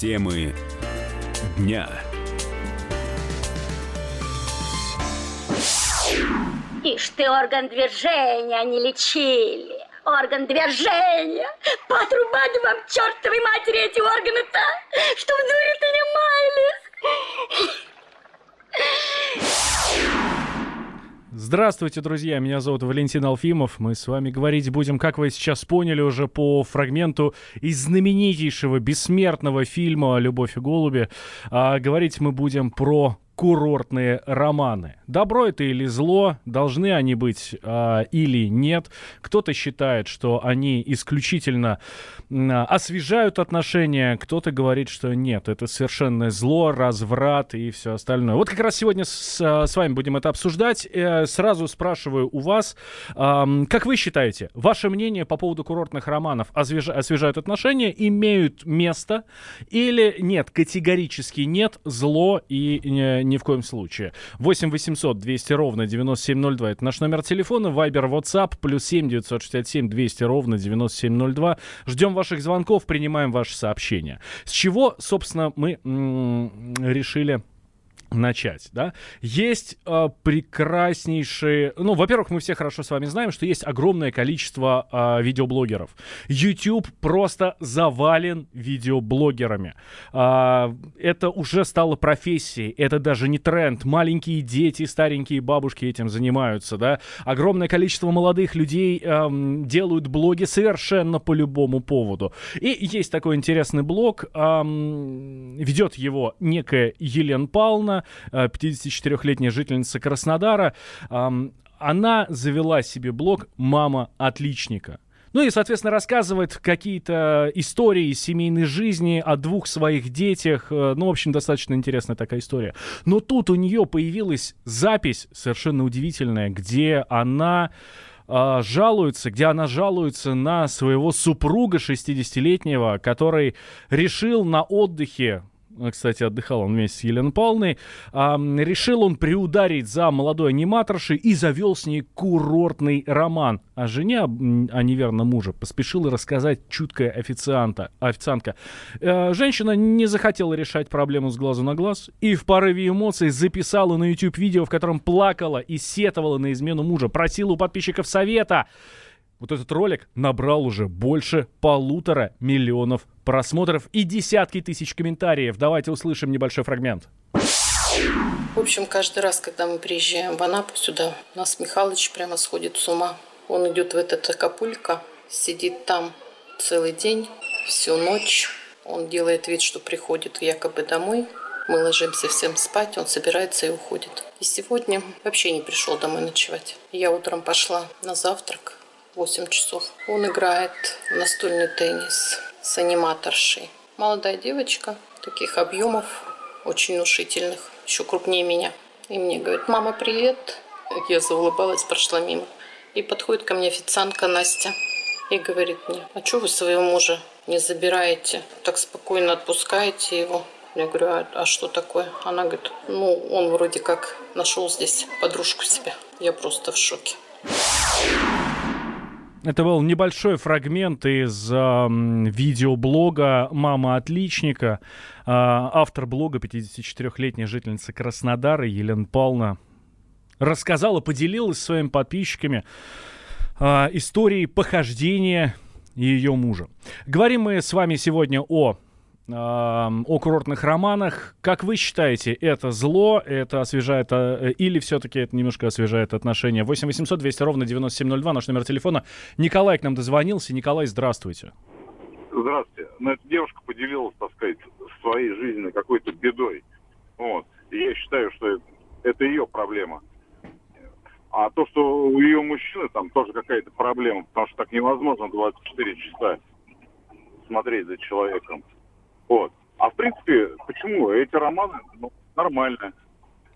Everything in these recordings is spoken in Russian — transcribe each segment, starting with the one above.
Темы дня. Ишь ты, орган движения не лечили. Орган движения. Потрубать вам, чертовой матери, эти органы-то, что в дуре-то не маялись. Здравствуйте, друзья, меня зовут Валентин Алфимов. Мы с вами говорить будем, как вы сейчас поняли уже по фрагменту из знаменитейшего бессмертного фильма «Любовь и голуби». А, говорить мы будем про курортные романы. Добро это или зло, должны они быть э, или нет. Кто-то считает, что они исключительно э, освежают отношения, кто-то говорит, что нет, это совершенно зло, разврат и все остальное. Вот как раз сегодня с, с вами будем это обсуждать. Э, сразу спрашиваю у вас, э, как вы считаете, ваше мнение по поводу курортных романов освеж, освежают отношения, имеют место или нет, категорически нет, зло и ни в коем случае. 8 800 200 ровно 9702. Это наш номер телефона. Вайбер, WhatsApp. Плюс 7 967 200 ровно 9702. Ждем ваших звонков, принимаем ваши сообщения. С чего, собственно, мы решили начать, да, есть э, прекраснейшие, ну, во-первых, мы все хорошо с вами знаем, что есть огромное количество э, видеоблогеров. YouTube просто завален видеоблогерами. Э, это уже стало профессией, это даже не тренд. Маленькие дети, старенькие бабушки этим занимаются, да. Огромное количество молодых людей э, делают блоги совершенно по любому поводу. И есть такой интересный блог, э, ведет его некая Елена Павловна, 54-летняя жительница Краснодара, она завела себе блог «Мама отличника». Ну и, соответственно, рассказывает какие-то истории семейной жизни о двух своих детях. Э, ну, в общем, достаточно интересная такая история. Но тут у нее появилась запись совершенно удивительная, где она э, жалуется, где она жалуется на своего супруга 60-летнего, который решил на отдыхе кстати, отдыхал он вместе с Еленой Павловной, а, решил он приударить за молодой аниматоршей и завел с ней курортный роман. А жене, а неверно мужа, поспешила рассказать чуткая официанта, официантка. А, женщина не захотела решать проблему с глазу на глаз и в порыве эмоций записала на YouTube видео, в котором плакала и сетовала на измену мужа, просила у подписчиков совета. Вот этот ролик набрал уже больше полутора миллионов просмотров и десятки тысяч комментариев. Давайте услышим небольшой фрагмент. В общем, каждый раз, когда мы приезжаем в Анапу сюда, у нас Михалыч прямо сходит с ума. Он идет в этот Акапулько, сидит там целый день, всю ночь. Он делает вид, что приходит якобы домой. Мы ложимся всем спать, он собирается и уходит. И сегодня вообще не пришел домой ночевать. Я утром пошла на завтрак, 8 часов. Он играет настольный теннис с аниматоршей. Молодая девочка, таких объемов, очень внушительных, еще крупнее меня. И мне говорит, мама, привет. Я заулыбалась, прошла мимо. И подходит ко мне официантка Настя и говорит мне, а что вы своего мужа не забираете? Так спокойно отпускаете его? Я говорю, а, а что такое? Она говорит, ну, он вроде как нашел здесь подружку себе. Я просто в шоке. Это был небольшой фрагмент из э, видеоблога «Мама отличника». Э, автор блога, 54-летняя жительница Краснодара Елена Павловна, рассказала, поделилась своими подписчиками э, историей похождения ее мужа. Говорим мы с вами сегодня о о курортных романах. Как вы считаете, это зло, это освежает, э, или все-таки это немножко освежает отношения? 8 800 200 ровно 9702, наш номер телефона. Николай к нам дозвонился. Николай, здравствуйте. Здравствуйте. Ну, эта девушка поделилась, так сказать, своей жизненной какой-то бедой. Вот. Я считаю, что это ее проблема. А то, что у ее мужчины там тоже какая-то проблема, потому что так невозможно 24 часа смотреть за человеком. Вот. А в принципе, почему? Эти романы ну, нормально.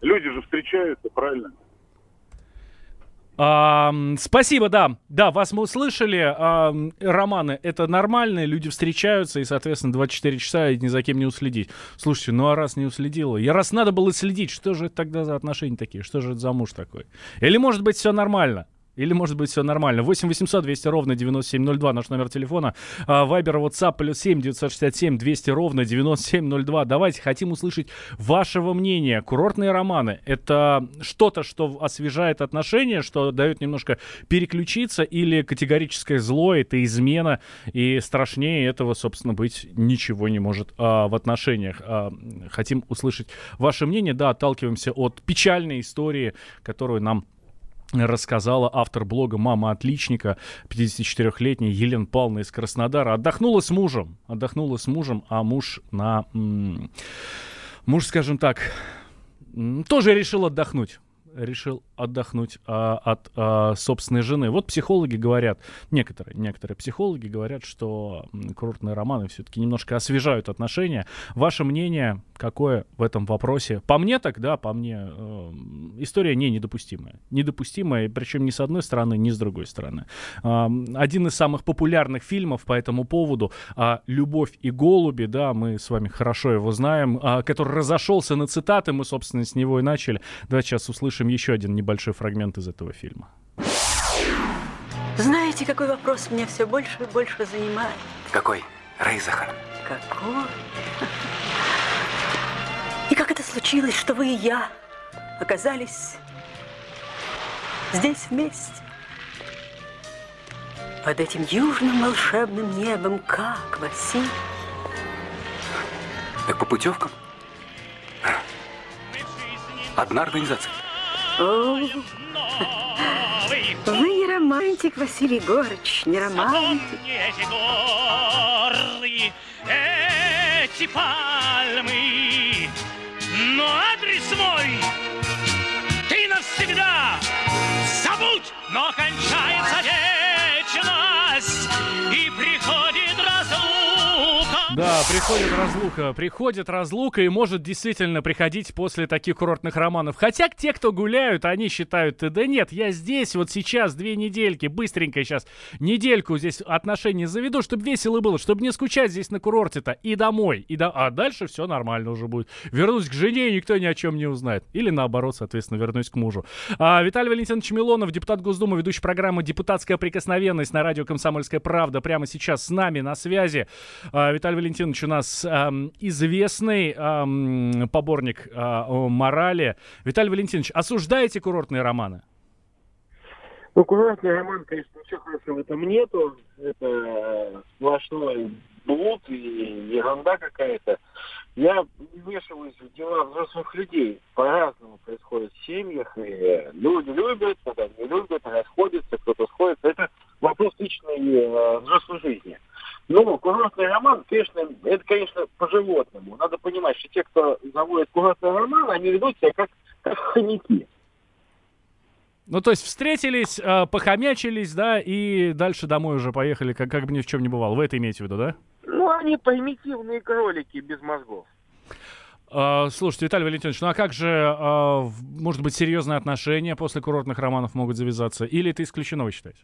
Люди же встречаются, правильно? Спасибо, да. Да, вас мы услышали. Романы — это нормально, люди встречаются, и, соответственно, 24 часа и ни за кем не уследить. Слушайте, ну а раз не уследила, и раз надо было следить, что же это тогда за отношения такие? Что же это за муж такой? Или, может быть, все нормально? Или, может быть, все нормально? 8 800 200 ровно 9702, наш номер телефона. Вайбер, WhatsApp, плюс 7 967 200 ровно 9702. Давайте, хотим услышать вашего мнения. Курортные романы — это что-то, что освежает отношения, что дает немножко переключиться, или категорическое зло — это измена, и страшнее этого, собственно, быть ничего не может а, в отношениях. А, хотим услышать ваше мнение. Да, отталкиваемся от печальной истории, которую нам рассказала автор блога «Мама отличника», 54-летняя Елена Павловна из Краснодара. Отдохнула с мужем, отдохнула с мужем, а муж на... Муж, скажем так, тоже решил отдохнуть решил отдохнуть а, от а, собственной жены. Вот психологи говорят, некоторые, некоторые психологи говорят, что курортные романы все-таки немножко освежают отношения. Ваше мнение какое в этом вопросе? По мне так, да, по мне э, история не недопустимая. Недопустимая, причем ни с одной стороны, ни с другой стороны. Э, один из самых популярных фильмов по этому поводу э, «Любовь и голуби», да, мы с вами хорошо его знаем, э, который разошелся на цитаты, мы, собственно, с него и начали. Давайте сейчас услышим еще один небольшой фрагмент из этого фильма. Знаете, какой вопрос меня все больше и больше занимает? Какой? Рейзахар. Какой? И как это случилось, что вы и я оказались здесь вместе? Под этим южным волшебным небом, как, Василий? Так по путевкам? Одна организация. Вы не романтик, Василий Егорыч, не романтик. Эти пальмы, приходит разлука, приходит разлука и может действительно приходить после таких курортных романов. Хотя те, кто гуляют, они считают, да нет, я здесь вот сейчас две недельки, быстренько сейчас недельку здесь отношения заведу, чтобы весело было, чтобы не скучать здесь на курорте-то и домой. И до... А дальше все нормально уже будет. Вернусь к жене, и никто ни о чем не узнает. Или наоборот, соответственно, вернусь к мужу. А, Виталий Валентинович Милонов, депутат Госдумы, ведущий программы «Депутатская прикосновенность» на радио «Комсомольская правда» прямо сейчас с нами на связи. А, Виталий Валентинович у нас эм, известный эм, поборник э, морали. Виталий Валентинович, осуждаете курортные романы? Ну, курортный роман, конечно, ничего хорошего в этом нету. Это сплошной блуд и ерунда какая-то. Я вмешиваюсь в дела взрослых людей. По-разному происходит в семьях. И люди любят, когда не любят, расходятся, кто-то сходится. Это вопрос личной э, взрослой жизни. Ну, курортный роман, конечно, это, конечно, по-животному. Надо понимать, что те, кто заводит курортный роман, они ведут себя как, как хомяки. Ну, то есть встретились, э, похомячились, да, и дальше домой уже поехали, как, как бы ни в чем не бывало. Вы это имеете в виду, да? Ну, они примитивные кролики без мозгов. Uh, слушайте, Виталий Валентинович, ну а как же, uh, может быть, серьезные отношения после курортных романов могут завязаться? Или это исключено, вы считаете?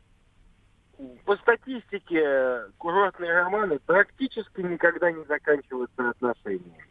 По статистике курортные романы практически никогда не заканчиваются отношениями.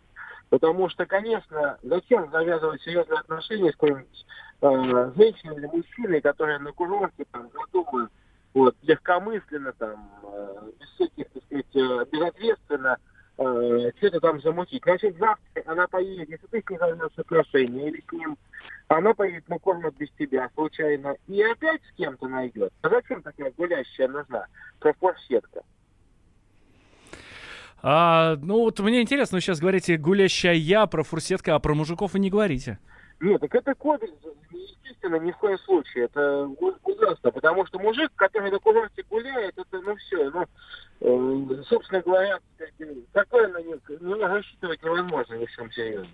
Потому что, конечно, зачем завязывать серьезные отношения с какой-нибудь э, женщиной или мужчиной, которые на курорте там задумают вот, легкомысленно, там, э, без всяких, так сказать, э, безответственно э, что-то там замутить. Значит, завтра она поедет, если ты с ней отношения или с ним, она поедет на кормят без тебя случайно и опять с кем-то найдет. А зачем такая гулящая нужна? Профорсетка. А, ну вот мне интересно, вы сейчас говорите гулящая я про фурсетка, а про мужиков вы не говорите. Нет, так это кодекс, естественно, ни в коем случае. Это ужасно, потому что мужик, который на курорте гуляет, это ну все, ну, э, собственно говоря, такое на них ну, рассчитывать невозможно ни в чем серьезно.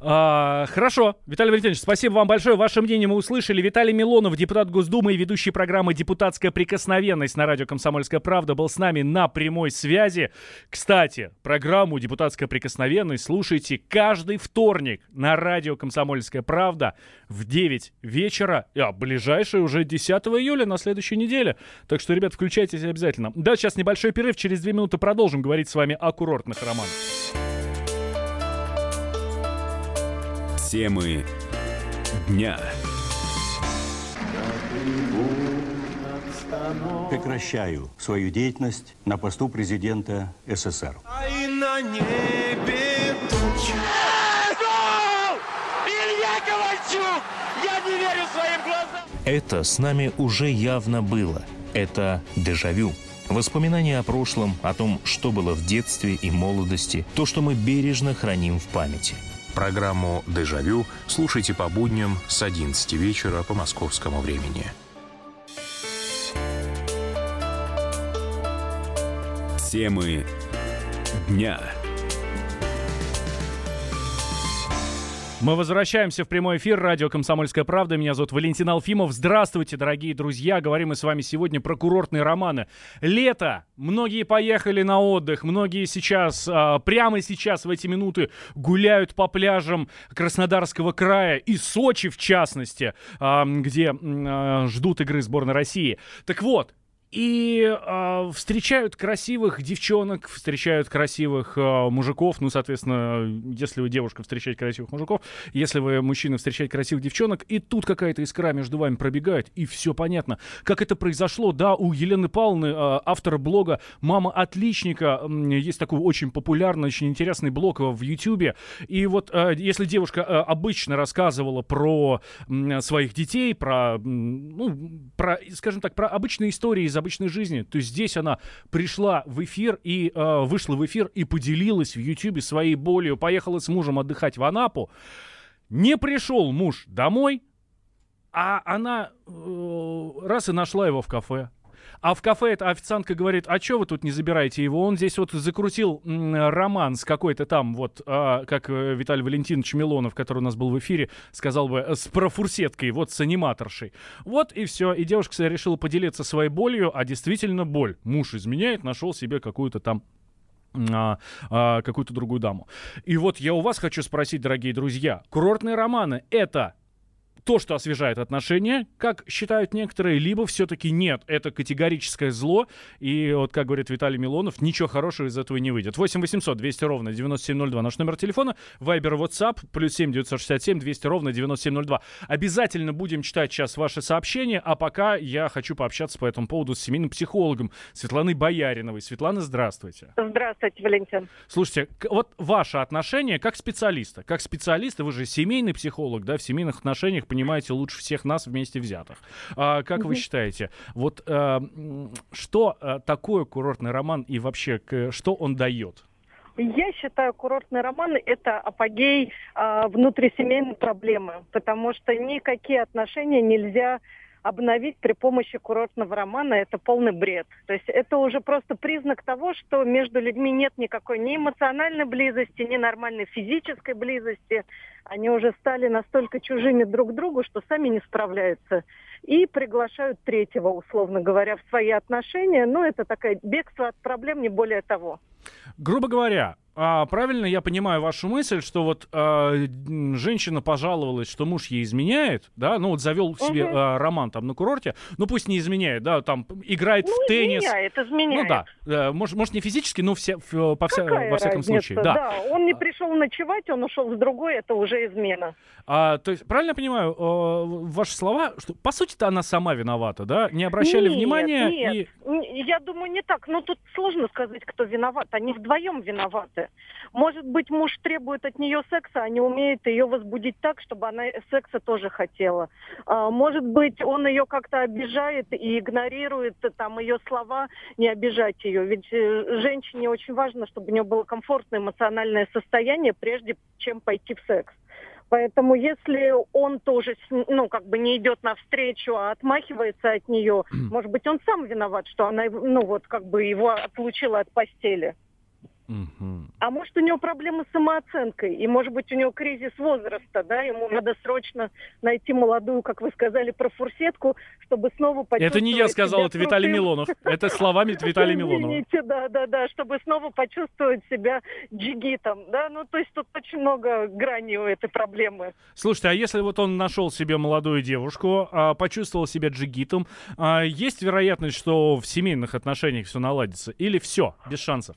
А, хорошо. Виталий Валентинович, спасибо вам большое. Ваше мнение мы услышали. Виталий Милонов, депутат Госдумы и ведущий программы «Депутатская прикосновенность» на радио «Комсомольская правда» был с нами на прямой связи. Кстати, программу «Депутатская прикосновенность» слушайте каждый вторник на радио «Комсомольская правда» в 9 вечера, а ближайшее уже 10 июля на следующей неделе. Так что, ребят, включайтесь обязательно. Да, сейчас небольшой перерыв, через 2 минуты продолжим говорить с вами о курортных романах. Темы дня. Прекращаю свою деятельность на посту президента СССР. А и на небе тучи. Илья Ковальчук! Я не верю своим глазам! Это с нами уже явно было. Это дежавю. Воспоминания о прошлом, о том, что было в детстве и молодости, то, что мы бережно храним в памяти. Программу «Дежавю» слушайте по будням с 11 вечера по московскому времени. Темы дня. Мы возвращаемся в прямой эфир радио «Комсомольская правда». Меня зовут Валентин Алфимов. Здравствуйте, дорогие друзья. Говорим мы с вами сегодня про курортные романы. Лето. Многие поехали на отдых. Многие сейчас, а, прямо сейчас, в эти минуты, гуляют по пляжам Краснодарского края и Сочи, в частности, а, где а, ждут игры сборной России. Так вот, и э, встречают красивых девчонок, встречают красивых э, мужиков. Ну, соответственно, если вы девушка встречаете красивых мужиков, если вы мужчина встречаете красивых девчонок, и тут какая-то искра между вами пробегает, и все понятно. Как это произошло, да, у Елены Павловны, э, автора блога «Мама отличника», э, есть такой очень популярный, очень интересный блог в Ютьюбе. И вот э, если девушка э, обычно рассказывала про э, своих детей, про, ну, про, скажем так, про обычные истории из обычной жизни, то здесь она пришла в эфир и э, вышла в эфир и поделилась в Ютьюбе своей болью, поехала с мужем отдыхать в Анапу. Не пришел муж домой, а она э, раз и нашла его в кафе. А в кафе эта официантка говорит, а что вы тут не забираете его? Он здесь вот закрутил роман с какой-то там, вот, а, как э, Виталий Валентинович Милонов, который у нас был в эфире, сказал бы, с профурсеткой, вот с аниматоршей. Вот и все. И девушка кстати, решила поделиться своей болью, а действительно боль. Муж изменяет, нашел себе какую-то там а, а, какую-то другую даму. И вот я у вас хочу спросить, дорогие друзья, курортные романы это то, что освежает отношения, как считают некоторые, либо все-таки нет, это категорическое зло, и вот, как говорит Виталий Милонов, ничего хорошего из этого не выйдет. 8 800 200 ровно 9702 наш номер телефона, Вайбер, WhatsApp, плюс 7 967 200 ровно 9702. Обязательно будем читать сейчас ваши сообщения, а пока я хочу пообщаться по этому поводу с семейным психологом Светланой Бояриновой. Светлана, здравствуйте. Здравствуйте, Валентин. Слушайте, вот ваше отношение как специалиста, как специалиста, вы же семейный психолог, да, в семейных отношениях понимаете лучше всех нас вместе взятых. А, как mm-hmm. вы считаете, вот а, что а, такое курортный роман и вообще к, что он дает? Я считаю, курортные романы – это апогей а, внутрисемейной проблемы, потому что никакие отношения нельзя обновить при помощи курортного романа – это полный бред. То есть это уже просто признак того, что между людьми нет никакой ни эмоциональной близости, ни нормальной физической близости. Они уже стали настолько чужими друг другу, что сами не справляются. И приглашают третьего, условно говоря, в свои отношения. Но это такое бегство от проблем, не более того. Грубо говоря, а, правильно я понимаю вашу мысль, что вот а, женщина пожаловалась, что муж ей изменяет, да, ну вот завел себе угу. а, роман там на курорте, ну пусть не изменяет, да, там играет ну, в теннис. Изменяет, изменяет. Ну да, может, может не физически, но все, в, по вся, во всяком разница? случае. Да. да, он не пришел ночевать, он ушел с другой, это уже измена. А, то есть, правильно я понимаю, э, ваши слова, что по сути-то она сама виновата, да? Не обращали нет, внимания нет. и... Я думаю, не так. Ну, тут сложно сказать, кто виноват. Они вдвоем виноваты. Может быть, муж требует от нее секса, а не умеет ее возбудить так, чтобы она секса тоже хотела. А, может быть, он ее как-то обижает и игнорирует там ее слова, не обижать ее. Ведь э, женщине очень важно, чтобы у нее было комфортное эмоциональное состояние, прежде чем пойти в секс. Поэтому если он тоже, ну, как бы не идет навстречу, а отмахивается от нее, может быть, он сам виноват, что она, ну, вот, как бы его отлучила от постели. Угу. А может, у него проблемы с самооценкой, и, может быть, у него кризис возраста, да, ему надо срочно найти молодую, как вы сказали, профурсетку, чтобы снова почувствовать Это не я сказал, это Виталий Милонов. Это словами Виталия Милонова. Извините, да, да, да, чтобы снова почувствовать себя джигитом, да, ну, то есть тут очень много граней у этой проблемы. Слушайте, а если вот он нашел себе молодую девушку, а, почувствовал себя джигитом, а, есть вероятность, что в семейных отношениях все наладится? Или все, без шансов?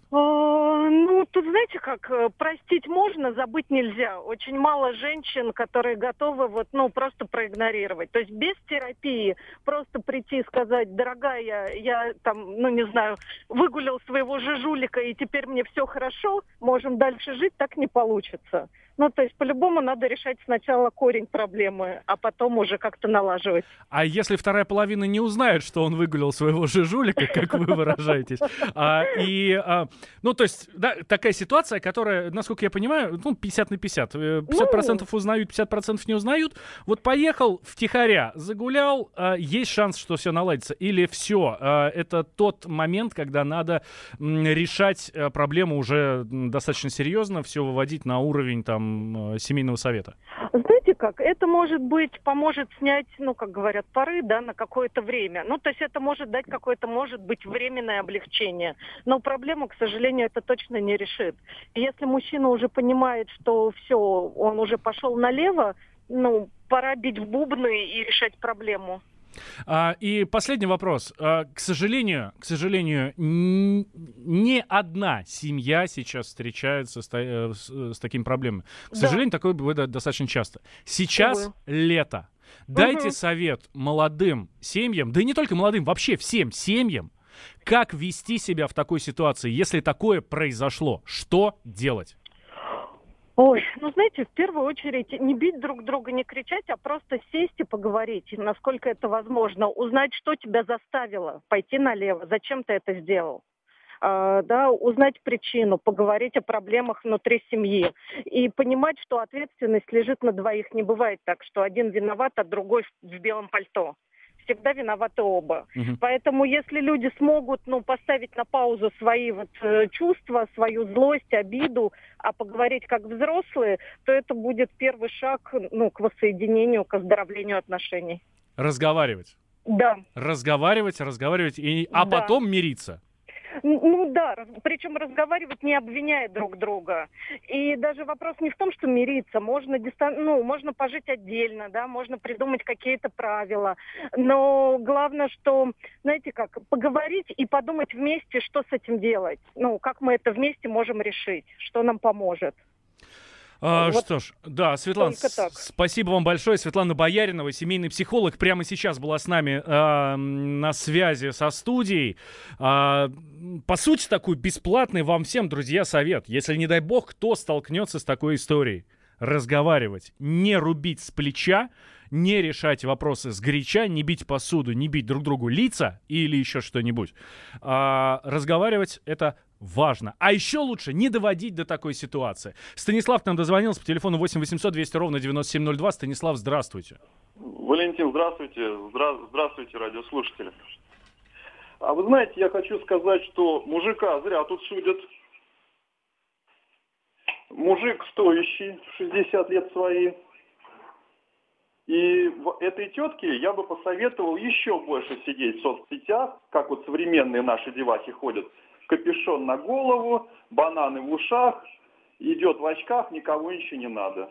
one Ну, тут, знаете, как, э, простить можно, забыть нельзя. Очень мало женщин, которые готовы вот, ну, просто проигнорировать. То есть без терапии просто прийти и сказать, дорогая, я там, ну, не знаю, выгулял своего жижулика, и теперь мне все хорошо, можем дальше жить, так не получится. Ну, то есть, по-любому надо решать сначала корень проблемы, а потом уже как-то налаживать. А если вторая половина не узнает, что он выгулял своего жижулика, как вы выражаетесь, а, и, а, ну, то есть, да, такая ситуация, которая, насколько я понимаю, ну, 50 на 50. 50% ну... узнают, 50% не узнают. Вот поехал втихаря, загулял, а, есть шанс, что все наладится. Или все, а, это тот момент, когда надо решать а, проблему уже достаточно серьезно, все выводить на уровень, там, Э, семейного совета? Знаете как, это может быть, поможет снять, ну, как говорят, пары, да, на какое-то время. Ну, то есть это может дать какое-то, может быть, временное облегчение. Но проблему, к сожалению, это точно не решит. если мужчина уже понимает, что все, он уже пошел налево, ну, пора бить в бубны и решать проблему. А, и последний вопрос. А, к сожалению, к сожалению, ни одна семья сейчас встречается с, э, с, э, с такими проблемами. К да. сожалению, такое бывает достаточно часто. Сейчас Увы. лето. Дайте угу. совет молодым семьям, да и не только молодым, вообще всем семьям, как вести себя в такой ситуации, если такое произошло. Что делать? Ой, ну знаете, в первую очередь не бить друг друга, не кричать, а просто сесть и поговорить, насколько это возможно, узнать, что тебя заставило пойти налево, зачем ты это сделал. Uh, да, узнать причину, поговорить о проблемах внутри семьи и понимать, что ответственность лежит на двоих. Не бывает так, что один виноват, а другой в белом пальто всегда виноваты оба. Угу. Поэтому если люди смогут ну, поставить на паузу свои вот, э, чувства, свою злость, обиду, а поговорить как взрослые, то это будет первый шаг ну, к воссоединению, к оздоровлению отношений. Разговаривать. Да. Разговаривать, разговаривать, и, а да. потом мириться. Ну да, причем разговаривать не обвиняя друг друга. И даже вопрос не в том, что мириться. Можно, дистан... ну, можно пожить отдельно, да, можно придумать какие-то правила. Но главное, что, знаете как, поговорить и подумать вместе, что с этим делать. Ну, как мы это вместе можем решить, что нам поможет. А, вот что ж, да, Светлана, спасибо вам большое. Светлана Бояринова, семейный психолог, прямо сейчас была с нами э, на связи со студией. Э, по сути, такой бесплатный вам всем, друзья, совет. Если, не дай бог, кто столкнется с такой историей, разговаривать, не рубить с плеча, не решать вопросы с горяча, не бить посуду, не бить друг другу лица или еще что-нибудь. А, разговаривать это важно. А еще лучше не доводить до такой ситуации. Станислав нам дозвонился по телефону 8 800 200 ровно 9702. Станислав, здравствуйте. Валентин, здравствуйте. Здра... Здравствуйте, радиослушатели. А вы знаете, я хочу сказать, что мужика зря тут судят. Мужик стоящий, 60 лет свои. И этой тетке я бы посоветовал еще больше сидеть в соцсетях, как вот современные наши девахи ходят – капюшон на голову, бананы в ушах, идет в очках, никого еще не надо.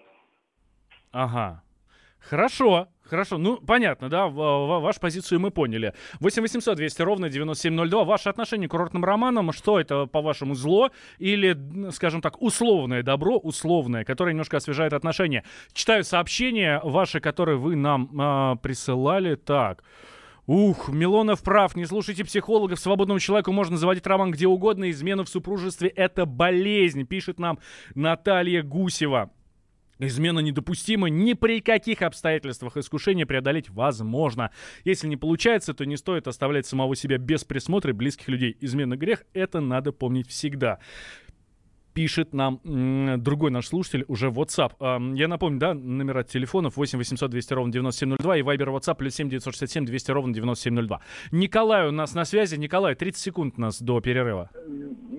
Ага. Хорошо, хорошо. Ну, понятно, да, вашу позицию мы поняли. 8 800 200 ровно 9702. Ваше отношение к курортным романам, что это, по-вашему, зло или, скажем так, условное добро, условное, которое немножко освежает отношения? Читаю сообщения ваши, которые вы нам э, присылали. Так. Ух, Милонов прав, не слушайте психологов, свободному человеку можно заводить роман где угодно, измена в супружестве — это болезнь, пишет нам Наталья Гусева. Измена недопустима, ни при каких обстоятельствах искушение преодолеть возможно. Если не получается, то не стоит оставлять самого себя без присмотра близких людей. Измена грех, это надо помнить всегда пишет нам другой наш слушатель уже в WhatsApp. Я напомню, да, номера телефонов 8 800 200 ровно 9702 и Viber WhatsApp плюс 7 967 200 ровно 9702. Николай у нас на связи. Николай, 30 секунд у нас до перерыва.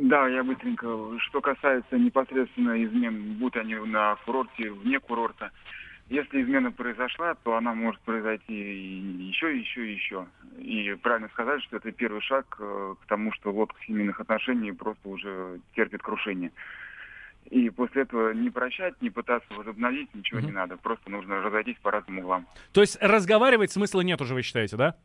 Да, я быстренько. Что касается непосредственно измен, будь они на курорте, вне курорта, если измена произошла, то она может произойти еще, еще, еще. И правильно сказать, что это первый шаг э, к тому, что лодка семейных отношений просто уже терпит крушение. И после этого не прощать, не пытаться возобновить, ничего mm-hmm. не надо. Просто нужно разойтись по разным углам. То есть разговаривать смысла нет уже, вы считаете, да?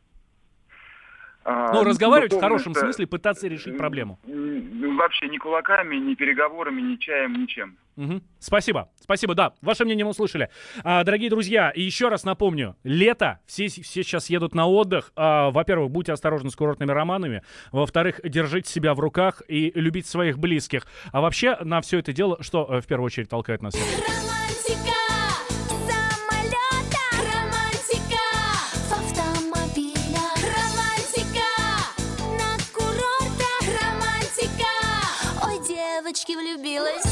А, Ну, разговаривать в хорошем смысле, пытаться решить проблему. М, Вообще ни кулаками, ни переговорами, ни чаем, ничем. Мгм. Спасибо, спасибо, да, ваше мнение мы услышали. А, дорогие друзья, и еще раз напомню, лето, все, все сейчас едут на отдых. А, во-первых, будьте осторожны с курортными романами. Во-вторых, держите себя в руках и любите своих близких. А вообще на все это дело, что э, в первую очередь толкает нас всех? dealers.